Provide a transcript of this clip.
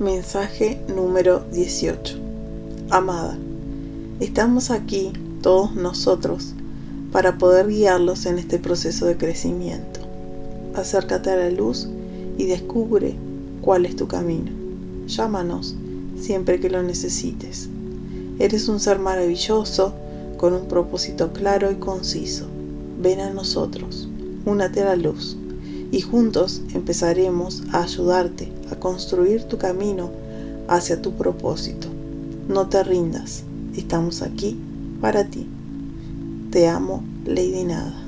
Mensaje número 18. Amada, estamos aquí, todos nosotros, para poder guiarlos en este proceso de crecimiento. Acércate a la luz y descubre cuál es tu camino. Llámanos siempre que lo necesites. Eres un ser maravilloso con un propósito claro y conciso. Ven a nosotros, únate a la luz y juntos empezaremos a ayudarte a construir tu camino hacia tu propósito. No te rindas, estamos aquí para ti. Te amo, Lady Nada.